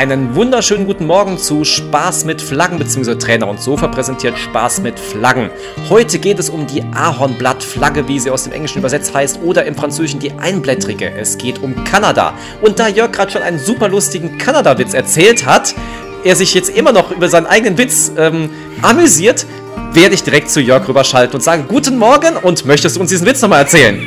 einen wunderschönen guten Morgen zu Spaß mit Flaggen bzw. Trainer und Sofa präsentiert Spaß mit Flaggen. Heute geht es um die Ahornblattflagge, wie sie aus dem Englischen übersetzt heißt, oder im Französischen die Einblättrige. Es geht um Kanada. Und da Jörg gerade schon einen super lustigen Kanada-Witz erzählt hat, er sich jetzt immer noch über seinen eigenen Witz ähm, amüsiert, werde ich direkt zu Jörg rüberschalten und sagen, guten Morgen und möchtest du uns diesen Witz nochmal erzählen?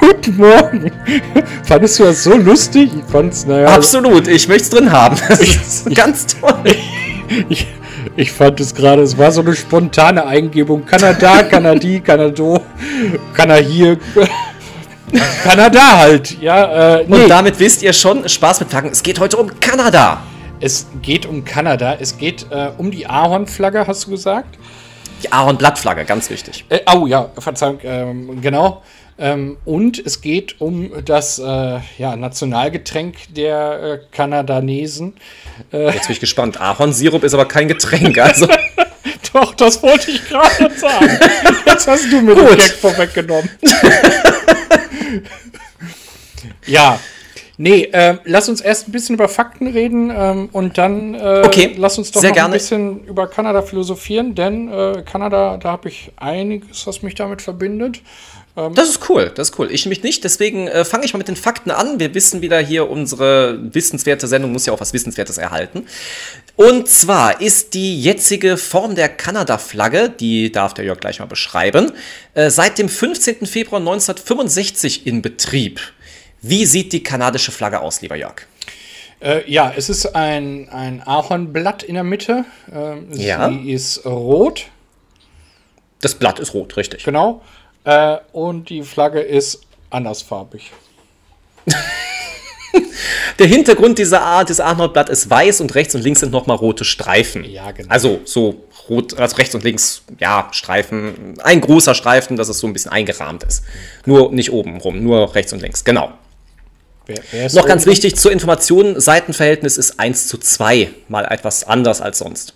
Guten Morgen. Fandest du das so lustig? Ich fand's, naja. Absolut, ich möchte es drin haben. Das ist ganz toll. Ich, ich fand es gerade, es war so eine spontane Eingebung. Kanada, Kanadi, Kanado, Kanahir. Kanada halt, ja. Äh, nee. Und damit wisst ihr schon, Spaß mit Flaggen, es geht heute um Kanada. Es geht um Kanada, es geht äh, um die Ahornflagge, hast du gesagt? Die Ahornblattflagge, ganz wichtig. Äh, oh ja, Verzeihung, ähm, genau. Ähm, und es geht um das äh, ja, Nationalgetränk der äh, Kanadanesen. Äh, Jetzt bin ich gespannt. Ahornsirup ist aber kein Getränk, also. Doch, das wollte ich gerade sagen. Jetzt hast du mir den Gag vorweggenommen. ja, Nee, äh, lass uns erst ein bisschen über Fakten reden ähm, und dann äh, okay, lass uns doch noch gerne. ein bisschen über Kanada philosophieren, denn äh, Kanada, da habe ich einiges, was mich damit verbindet. Ähm das ist cool, das ist cool. Ich mich nicht, deswegen äh, fange ich mal mit den Fakten an. Wir wissen wieder hier, unsere wissenswerte Sendung muss ja auch was Wissenswertes erhalten. Und zwar ist die jetzige Form der Kanada-Flagge, die darf der Jörg gleich mal beschreiben, äh, seit dem 15. Februar 1965 in Betrieb. Wie sieht die kanadische Flagge aus, lieber Jörg? Äh, ja, es ist ein, ein Ahornblatt in der Mitte. Äh, ja. Sie ist rot. Das Blatt ist rot, richtig. Genau. Äh, und die Flagge ist andersfarbig. Der Hintergrund dieser Art des Ahornblatt ist weiß und rechts und links sind nochmal rote Streifen. Ja, genau. Also so rot, also rechts und links, ja, Streifen. Ein großer Streifen, dass es so ein bisschen eingerahmt ist. Nur nicht oben rum, nur rechts und links. Genau. Wer, wer Noch ganz wichtig zur Information, Seitenverhältnis ist 1 zu 2, mal etwas anders als sonst.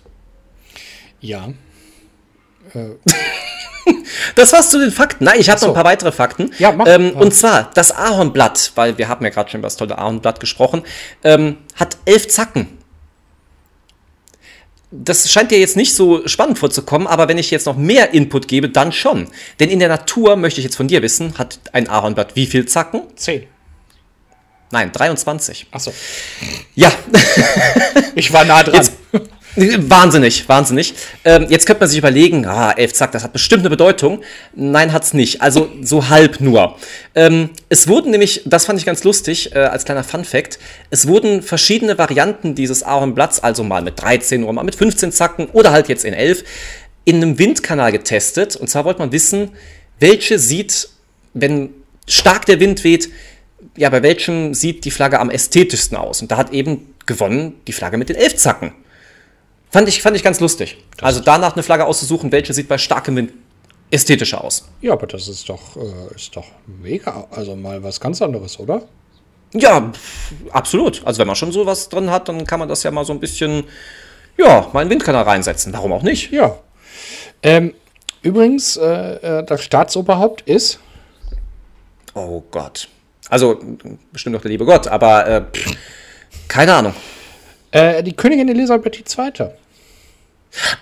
Ja. Äh. Das war's zu den Fakten. Nein, ich habe so. noch ein paar weitere Fakten. Ja, mach, ähm, Und zwar, das Ahornblatt, weil wir haben ja gerade schon über das tolle Ahornblatt gesprochen, ähm, hat elf Zacken. Das scheint dir jetzt nicht so spannend vorzukommen, aber wenn ich jetzt noch mehr Input gebe, dann schon. Denn in der Natur, möchte ich jetzt von dir wissen, hat ein Ahornblatt wie viel Zacken? Zehn. Nein, 23. Achso. Ja. ich war nah dran. Jetzt, wahnsinnig, wahnsinnig. Ähm, jetzt könnte man sich überlegen, ah, elf Zack, das hat bestimmt eine Bedeutung. Nein, hat's nicht. Also so halb nur. Ähm, es wurden nämlich, das fand ich ganz lustig, äh, als kleiner Fun Fact, es wurden verschiedene Varianten dieses Ahornblatts, also mal mit 13 oder mal mit 15 Zacken oder halt jetzt in 11, in einem Windkanal getestet. Und zwar wollte man wissen, welche sieht, wenn stark der Wind weht, ja, bei welchem sieht die Flagge am ästhetischsten aus? Und da hat eben gewonnen die Flagge mit den elf Zacken. Fand ich, fand ich ganz lustig. Das also danach eine Flagge auszusuchen, welche sieht bei starkem Wind ästhetischer aus. Ja, aber das ist doch, äh, ist doch mega. Also mal was ganz anderes, oder? Ja, absolut. Also wenn man schon sowas drin hat, dann kann man das ja mal so ein bisschen, ja, mal in den Windkanal reinsetzen. Warum auch nicht? Ja. Ähm, übrigens, äh, äh das Staatsoberhaupt ist. Oh Gott. Also bestimmt noch der liebe Gott, aber äh, keine Ahnung. Äh, die Königin Elisabeth II.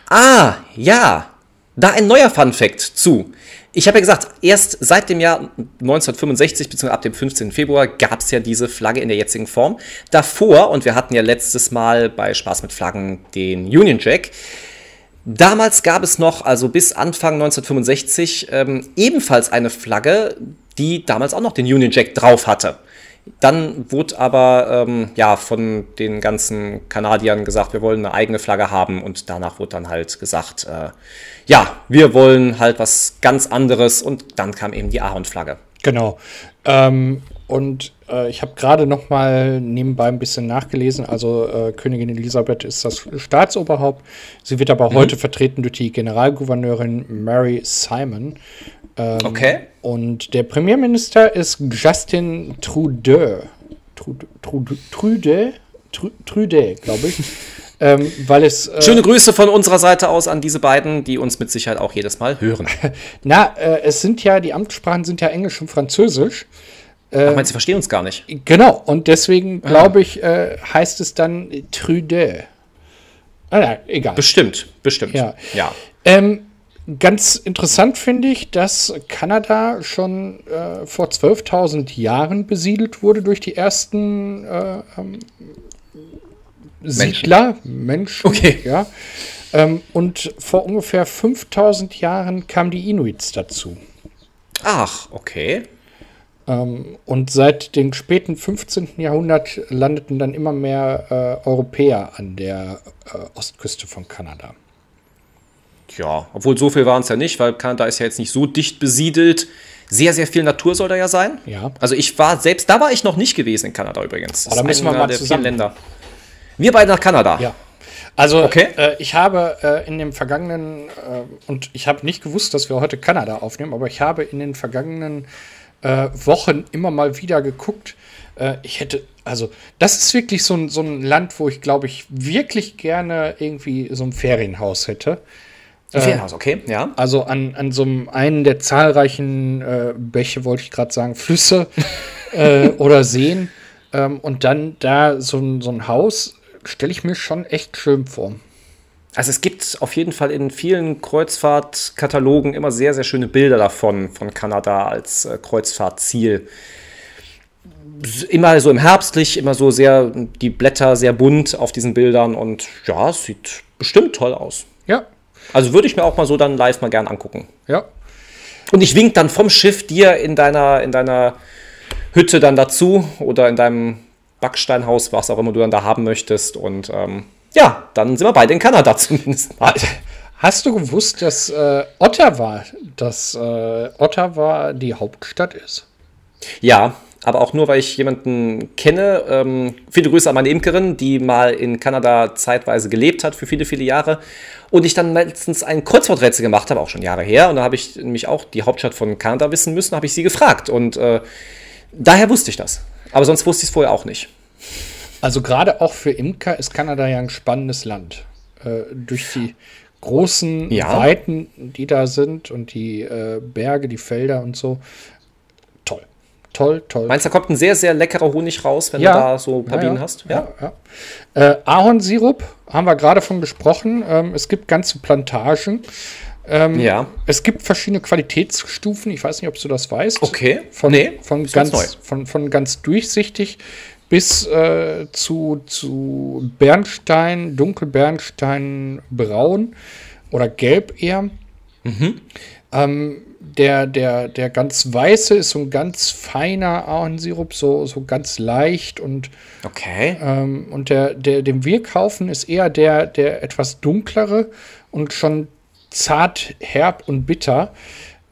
Ah, ja. Da ein neuer Fun Fact zu. Ich habe ja gesagt, erst seit dem Jahr 1965 bzw. ab dem 15. Februar gab es ja diese Flagge in der jetzigen Form. Davor, und wir hatten ja letztes Mal bei Spaß mit Flaggen den Union Jack, Damals gab es noch, also bis Anfang 1965, ähm, ebenfalls eine Flagge, die damals auch noch den Union Jack drauf hatte. Dann wurde aber ähm, ja von den ganzen Kanadiern gesagt, wir wollen eine eigene Flagge haben und danach wurde dann halt gesagt, äh, ja, wir wollen halt was ganz anderes und dann kam eben die Ahorn-Flagge. Genau. Ähm, und äh, ich habe gerade noch mal nebenbei ein bisschen nachgelesen. Also äh, Königin Elisabeth ist das Staatsoberhaupt. Sie wird aber mhm. heute vertreten durch die Generalgouverneurin Mary Simon. Ähm, okay. Und der Premierminister ist Justin Trudeau. Trudeau, Trudeau, Trudeau, glaube ich. ähm, weil es. Äh, Schöne Grüße von unserer Seite aus an diese beiden, die uns mit Sicherheit auch jedes Mal hören. Na, äh, es sind ja, die Amtssprachen sind ja Englisch und Französisch. Äh, Ach, meinst du, verstehen uns gar nicht? Genau, und deswegen ah. glaube ich, äh, heißt es dann Trude. Ah, ja, egal. Bestimmt, bestimmt. Ja. ja. Ähm, ganz interessant finde ich, dass Kanada schon äh, vor 12.000 Jahren besiedelt wurde durch die ersten äh, ähm, Siedler, Menschen. okay. ja. Ähm, und vor ungefähr 5000 Jahren kamen die Inuits dazu. Ach, okay. Ähm, und seit dem späten 15. Jahrhundert landeten dann immer mehr äh, Europäer an der äh, Ostküste von Kanada. Ja, obwohl so viel waren es ja nicht, weil Kanada ist ja jetzt nicht so dicht besiedelt. Sehr, sehr viel Natur soll da ja sein. Ja. Also ich war selbst, da war ich noch nicht gewesen in Kanada übrigens. Das oh, da müssen wir mal der zusammen. Länder. Wir beide nach Kanada. Ja. Also okay. äh, ich habe äh, in dem vergangenen, äh, und ich habe nicht gewusst, dass wir heute Kanada aufnehmen, aber ich habe in den vergangenen äh, Wochen immer mal wieder geguckt. Äh, ich hätte, also das ist wirklich so ein, so ein Land, wo ich glaube ich wirklich gerne irgendwie so ein Ferienhaus hätte. Ein Ferienhaus, okay, ja. Also an, an so einem einen der zahlreichen Bäche, wollte ich gerade sagen, Flüsse oder Seen. Ähm, und dann da so, so ein Haus stelle ich mir schon echt schön vor. Also es gibt auf jeden Fall in vielen Kreuzfahrtkatalogen immer sehr, sehr schöne Bilder davon, von Kanada als äh, Kreuzfahrtziel. Immer so im Herbstlich, immer so sehr, die Blätter sehr bunt auf diesen Bildern und ja, es sieht bestimmt toll aus. Also würde ich mir auch mal so dann live mal gern angucken. Ja. Und ich wink dann vom Schiff dir in deiner, in deiner Hütte dann dazu oder in deinem Backsteinhaus, was auch immer du dann da haben möchtest. Und ähm, ja, dann sind wir beide in Kanada zumindest mal. Hast du gewusst, dass äh, Ottawa, dass äh, Ottawa die Hauptstadt ist? Ja, aber auch nur, weil ich jemanden kenne. Ähm, viele Grüße an meine Imkerin, die mal in Kanada zeitweise gelebt hat für viele, viele Jahre. Und ich dann letztens ein Kreuzworträtsel gemacht habe, auch schon Jahre her. Und da habe ich nämlich auch die Hauptstadt von Kanada wissen müssen, habe ich sie gefragt. Und äh, daher wusste ich das. Aber sonst wusste ich es vorher auch nicht. Also gerade auch für Imker ist Kanada ja ein spannendes Land. Äh, durch die großen ja. Weiten, die da sind und die äh, Berge, die Felder und so. Toll. Toll. Meinst du, da kommt ein sehr, sehr leckerer Honig raus, wenn ja. du da so ein paar ja, Bienen hast? Ja. ja äh, Ahornsirup haben wir gerade von gesprochen. Ähm, es gibt ganze Plantagen. Ähm, ja. Es gibt verschiedene Qualitätsstufen. Ich weiß nicht, ob du das weißt. Okay. Von, nee, von, ganz, von, von ganz durchsichtig bis äh, zu, zu Bernstein, Dunkelbernstein, Braun oder Gelb eher. Mhm. Ähm, der, der, der ganz weiße ist so ein ganz feiner Ahornsirup, so, so ganz leicht und okay. Ähm, und der, der, den wir kaufen, ist eher der, der etwas dunklere und schon zart, herb und bitter.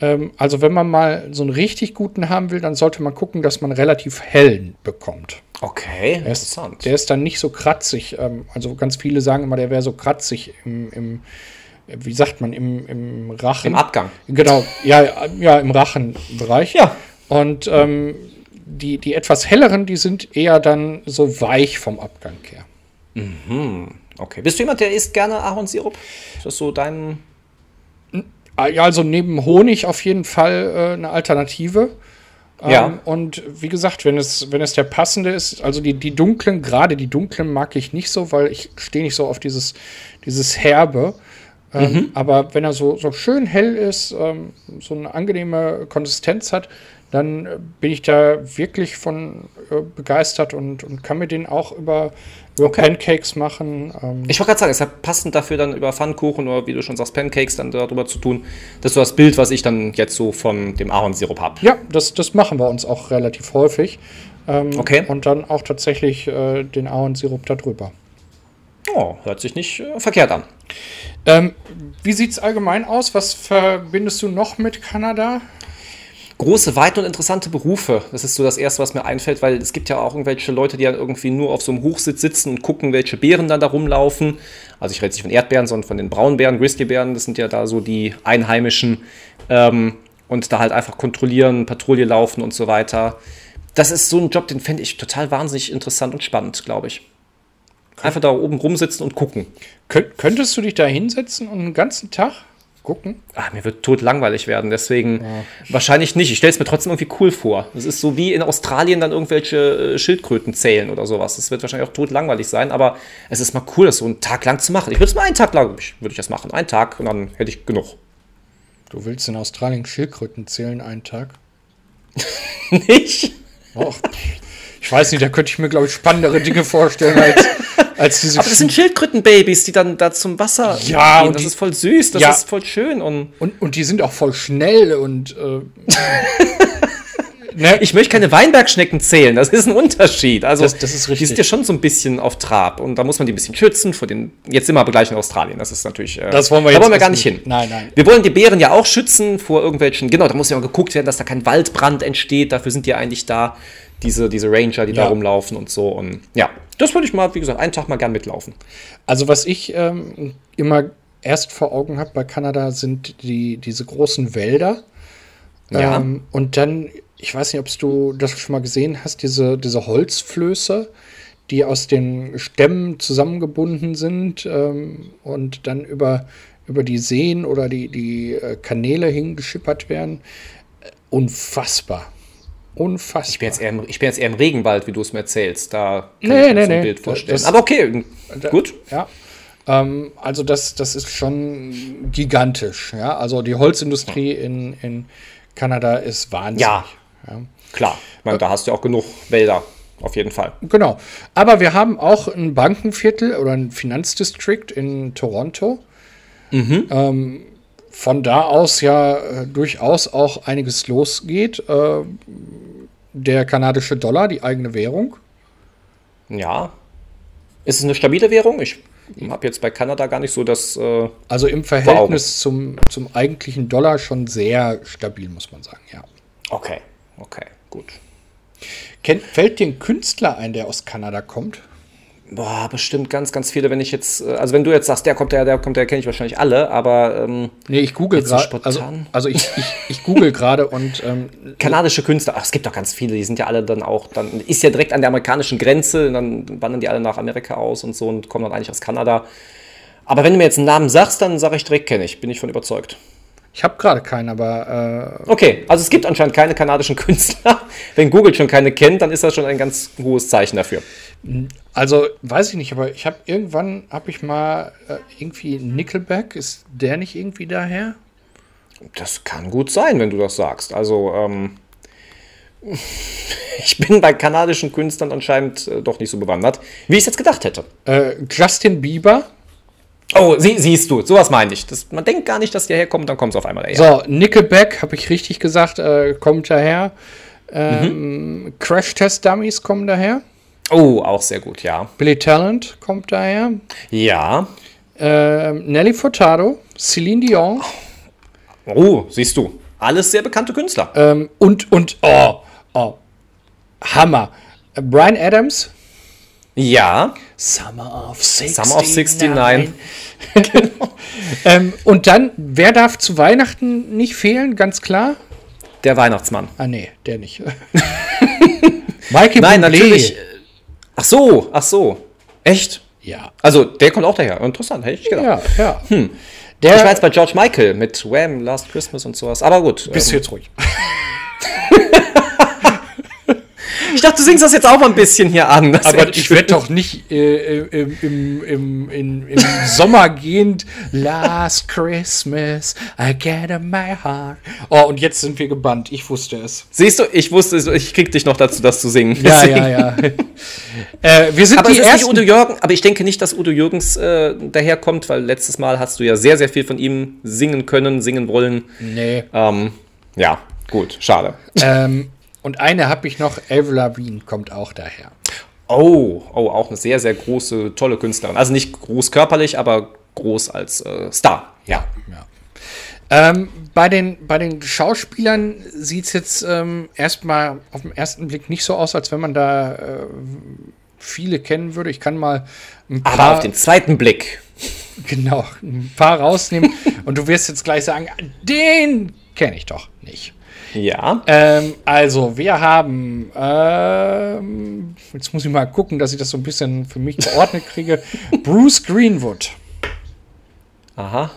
Ähm, also wenn man mal so einen richtig guten haben will, dann sollte man gucken, dass man relativ hellen bekommt. Okay, der interessant. Ist, der ist dann nicht so kratzig. Ähm, also ganz viele sagen immer, der wäre so kratzig im, im, wie sagt man, im, im Rachen. Im Abgang. Genau, ja, ja im Rachenbereich. Ja. Und ähm, die, die etwas helleren, die sind eher dann so weich vom Abgang her. Mhm. Okay. Bist du jemand, der isst gerne Ahornsirup? Ist das so dein ja, also neben Honig auf jeden Fall äh, eine Alternative. Ähm, ja. Und wie gesagt, wenn es, wenn es der passende ist, also die, die dunklen, gerade die dunklen mag ich nicht so, weil ich stehe nicht so auf dieses, dieses Herbe. Ähm, mhm. Aber wenn er so, so schön hell ist, ähm, so eine angenehme Konsistenz hat, dann bin ich da wirklich von äh, begeistert und, und kann mir den auch über, über okay. Pancakes machen. Ähm. Ich wollte gerade sagen, es ist passend dafür dann über Pfannkuchen oder wie du schon sagst, Pancakes dann darüber zu tun. Das ist so das Bild, was ich dann jetzt so von dem Ahornsirup habe. Ja, das, das machen wir uns auch relativ häufig. Ähm, okay. Und dann auch tatsächlich äh, den Ahornsirup darüber. Oh, hört sich nicht äh, verkehrt an. Ähm, wie sieht es allgemein aus? Was verbindest du noch mit Kanada? große, weite und interessante Berufe. Das ist so das Erste, was mir einfällt, weil es gibt ja auch irgendwelche Leute, die dann irgendwie nur auf so einem Hochsitz sitzen und gucken, welche Beeren dann da rumlaufen. Also ich rede nicht von Erdbeeren, sondern von den Braunbären, Grizzlybären. Das sind ja da so die Einheimischen. Ähm, und da halt einfach kontrollieren, Patrouille laufen und so weiter. Das ist so ein Job, den fände ich total wahnsinnig interessant und spannend, glaube ich. Einfach da oben rumsitzen und gucken. Könnt, könntest du dich da hinsetzen und einen ganzen Tag gucken? Ah, mir wird tot langweilig werden, deswegen wahrscheinlich nicht. Ich stelle es mir trotzdem irgendwie cool vor. Es ist so wie in Australien dann irgendwelche äh, Schildkröten zählen oder sowas. Das wird wahrscheinlich auch tot langweilig sein, aber es ist mal cool, das so einen Tag lang zu machen. Ich würde es mal einen Tag lang, würde ich das machen. Einen Tag und dann hätte ich genug. Du willst in Australien Schildkröten zählen einen Tag? Nicht? Och, ich weiß nicht, da könnte ich mir, glaube ich, spannendere Dinge vorstellen als, als diese Aber das sind Schildkrötenbabys, die dann da zum Wasser Ja, gehen. und Das die- ist voll süß, das Ja. ist voll schön und und, und die sind auch voll schnell und äh, ne? Ich möchte keine Weinbergschnecken zählen, das ist ein Unterschied. Also, Das- das ist Die richtig. sind ja schon so ein bisschen auf Trab und da muss man die ein bisschen schützen vor den. Jetzt sind wir aber gleich in Australien, das ist natürlich. Äh, Das wollen wir da wollen wir gar nicht hin. Nein, nein. Wir wollen die Bären ja auch schützen vor irgendwelchen. Genau, da muss ja auch geguckt werden, dass da kein Waldbrand entsteht. Dafür sind die eigentlich da, diese, diese Ranger, die Ja. da rumlaufen und so. Und ja, das würde ich mal, wie gesagt, einen Tag mal gern mitlaufen. Also was ich ähm, immer erst vor Augen habe bei Kanada sind die, diese großen Wälder. Ja. Ähm, und dann, ich weiß nicht, ob du das schon mal gesehen hast, diese, diese Holzflöße, die aus den Stämmen zusammengebunden sind ähm, und dann über, über die Seen oder die, die äh, Kanäle hingeschippert werden. Äh, Unfassbar. Unfassbar. Ich bin, jetzt eher im, ich bin jetzt eher im Regenwald, wie du es mir erzählst. Da kann Nee, ich mir nee, so ein nee. Bild vorstellen. Das- aber okay, gut. Ja. Ähm, also das, das ist schon gigantisch. Ja? Also die Holzindustrie in, in Kanada ist wahnsinnig. Ja. Klar, ich meine, da hast du ja auch genug Wälder, auf jeden Fall. Genau. Aber wir haben auch ein Bankenviertel oder ein Finanzdistrikt in Toronto. Ähm, von da aus ja äh, durchaus auch einiges losgeht. Äh, der kanadische Dollar, die eigene Währung. Ja. Ist es eine stabile Währung? Ich habe jetzt bei Kanada gar nicht so das. Äh, Also im Verhältnis zum, zum eigentlichen Dollar schon sehr stabil, muss man sagen, ja. okay, okay, gut. Kennt, fällt dir ein Künstler ein, der aus Kanada kommt? Boah, bestimmt ganz, ganz viele, wenn ich jetzt. äh, Also, wenn du jetzt sagst, der kommt der, der kommt der, kenne ich wahrscheinlich alle, aber ähm, Nee, ich google Jetzt so gerade. Also, also ich, ich, ich google gerade und ähm, kanadische Künstler, ach, es gibt doch ganz viele, die sind ja alle dann auch, dann ist ja direkt an der amerikanischen Grenze, dann wandern die alle nach Amerika aus und so und kommen dann eigentlich aus Kanada. Aber wenn du mir jetzt einen Namen sagst, dann sage ich direkt, kenne ich, bin ich von überzeugt. Ich habe gerade keinen, aber äh, Okay, also es gibt anscheinend keine kanadischen Künstler. Wenn Google schon keine kennt, dann ist das schon ein ganz hohes Zeichen dafür. also weiß ich nicht, aber ich habe irgendwann habe ich mal äh, irgendwie Nickelback, ist der nicht irgendwie daher? Das kann gut sein, wenn du das sagst. Also, ähm, ich bin bei kanadischen Künstlern anscheinend äh, doch nicht so bewandert, wie ich es jetzt gedacht hätte. Äh, Justin Bieber. Oh, sie, siehst du, sowas meine ich. Das, man denkt gar nicht, dass der herkommt, dann kommt es auf einmal daher. So, Nickelback, habe ich richtig gesagt, äh, kommt daher. Ähm, Crash Test Dummies kommen daher. Oh, auch sehr gut, ja. Billy Talent kommt daher. Ja. Ähm, Nelly Furtado, Celine Dion Oh, siehst du. Alles sehr bekannte Künstler. ähm, und, und, oh, oh, Hammer. Brian Adams. Ja. Summer of 69. Summer of 69. ähm, und dann, wer darf zu Weihnachten nicht fehlen? Ganz klar. Der Weihnachtsmann. Ah, nee, der nicht. Michael Nein, Bublé. natürlich. äh, Ach so, ach so. Echt? Ja, Also, der kommt auch daher. Interessant, hätte ich gedacht. ja, ja. Ich Der, war jetzt bei George Michael mit Wham, Last Christmas und sowas. Aber gut. bist du ähm, jetzt ruhig. ich dachte, du singst das jetzt auch mal ein bisschen hier an. Aber ich werde doch nicht äh, im, im, im, in, im Sommer gehend Last Christmas, I get in my heart. Oh, und jetzt sind wir gebannt. Ich wusste es. Siehst du, ich wusste, es, ich krieg dich noch dazu, das zu singen. Ja, Deswegen. ja, ja. äh, wir sind Aber die es ersten. Udo Jürgen, aber ich denke nicht, dass Udo Jürgens äh, daherkommt, weil letztes Mal hast du ja sehr, sehr viel von ihm singen können, singen wollen. nee. Ähm, ja, gut, schade. ähm, und eine habe ich noch. Avril Lavigne kommt auch daher. Oh, oh, auch eine sehr, sehr große, tolle Künstlerin. Also nicht groß körperlich, aber groß als äh, Star. Ja. Ja. Ähm, bei, den, bei den Schauspielern sieht es jetzt ähm, erstmal auf den ersten Blick nicht so aus, als wenn man da äh, viele kennen würde. Ich kann mal ein Aber paar, auf den zweiten Blick. genau, ein paar rausnehmen und du wirst jetzt gleich sagen, den kenne ich doch nicht. Ja. Ähm, also, wir haben, ähm, jetzt muss ich mal gucken, dass ich das so ein bisschen für mich geordnet kriege. Bruce Greenwood. Aha.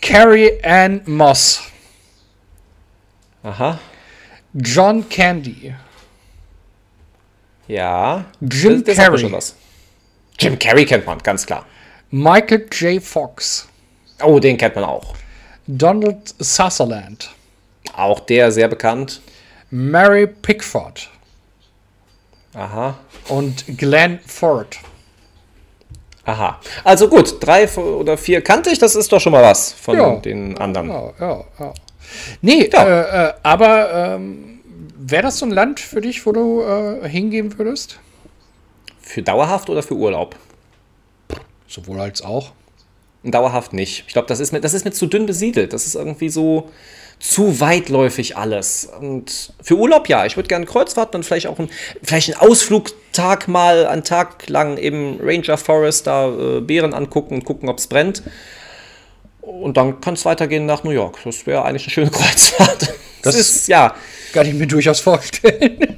Carrie Ann Moss. Aha. John Candy. Ja. Jim Das- das Carrey. Jim Carrey kennt man, ganz klar. Michael J. Fox. Oh, den kennt man auch. Donald Sutherland. Auch der sehr bekannt. Mary Pickford. Aha. Und Glenn Ford. Aha. Also gut, drei oder vier kannte ich, das ist doch schon mal was von Ja. den anderen. Ja, ja, ja. Nee, Ja. Äh, äh, aber ähm, wäre das so ein Land für dich, wo du äh, hingehen würdest? Für dauerhaft oder für Urlaub? Sowohl als auch. Dauerhaft nicht. Ich glaube, das ist mir, das ist mir zu dünn besiedelt. Das ist irgendwie so zu weitläufig alles. Und für Urlaub ja. Ich würde gerne Kreuzfahrten und vielleicht auch ein, vielleicht einen Ausflugtag mal, einen Tag lang im Ranger Forest da äh, Beeren angucken und gucken, ob es brennt. Und dann kann es weitergehen nach New York. Das wäre eigentlich eine schöne Kreuzfahrt. Das, Das- ist, ja, Kann ich mir durchaus vorstellen.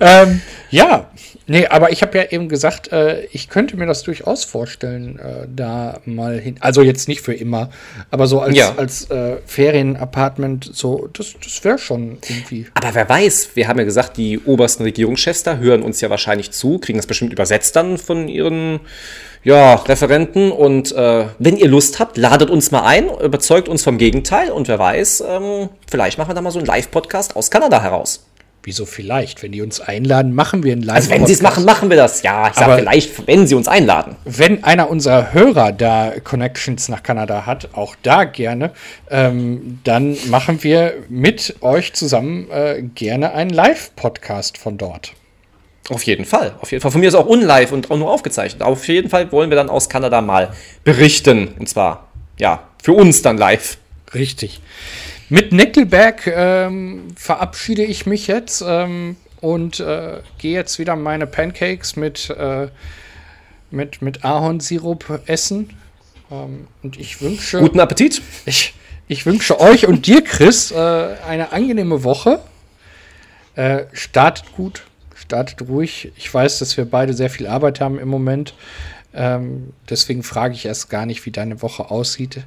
ähm, ja, nee, aber ich habe ja eben gesagt, äh, ich könnte mir das durchaus vorstellen, äh, da mal hin. Also jetzt nicht für immer, aber so als, Ja. als äh, Ferienapartment, so, das, das wäre schon irgendwie. Aber wer weiß, wir haben ja gesagt, die obersten Regierungschefs da hören uns ja wahrscheinlich zu, kriegen das bestimmt übersetzt dann von ihren ja, Referenten. Und äh, wenn ihr Lust habt, ladet uns mal ein, überzeugt uns vom Gegenteil und wer weiß, ähm, vielleicht machen wir da mal so einen Live-Podcast aus Kanada heraus. Wieso vielleicht? Wenn die uns einladen, machen wir einen live Also wenn sie es machen, machen wir das. Ja, ich sag Aber- vielleicht, wenn sie uns einladen. Wenn einer unserer Hörer da Connections nach Kanada hat, auch da gerne, ähm, dann machen wir mit euch zusammen äh, gerne einen Live-Podcast von dort. Auf jeden Fall. Auf jeden Fall. Von mir ist auch unlive und auch nur aufgezeichnet. Auf jeden Fall wollen wir dann aus Kanada mal berichten. Und zwar, ja, für uns dann live. Richtig. Mit Nickelback ähm, verabschiede ich mich jetzt ähm, und äh, gehe jetzt wieder meine Pancakes mit, äh, mit, mit Ahornsirup essen. Ähm, und ich wünsche, Guten Appetit. ich, ich wünsche euch und dir, Chris, äh, eine angenehme Woche. Äh, startet gut, startet ruhig. Ich weiß, dass wir beide sehr viel Arbeit haben im Moment. Ähm, deswegen frage ich erst gar nicht, wie deine Woche aussieht.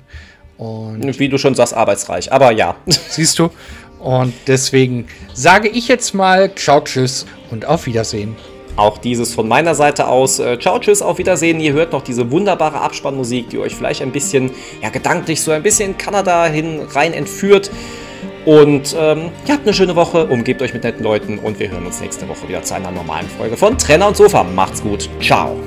Und Wie du schon sagst, arbeitsreich. Aber ja. Siehst du? Und deswegen sage ich jetzt mal Ciao, Tschüss und auf Wiedersehen. Auch dieses von meiner Seite aus. Äh, ciao, tschüss, auf Wiedersehen. Ihr hört noch diese wunderbare Abspannmusik, die euch vielleicht ein bisschen, ja, gedanklich so ein bisschen in Kanada hin rein entführt. Und ähm, ihr habt eine schöne Woche, umgebt euch mit netten Leuten und wir hören uns nächste Woche wieder zu einer normalen Folge von Trenner und Sofa. Macht's gut. Ciao.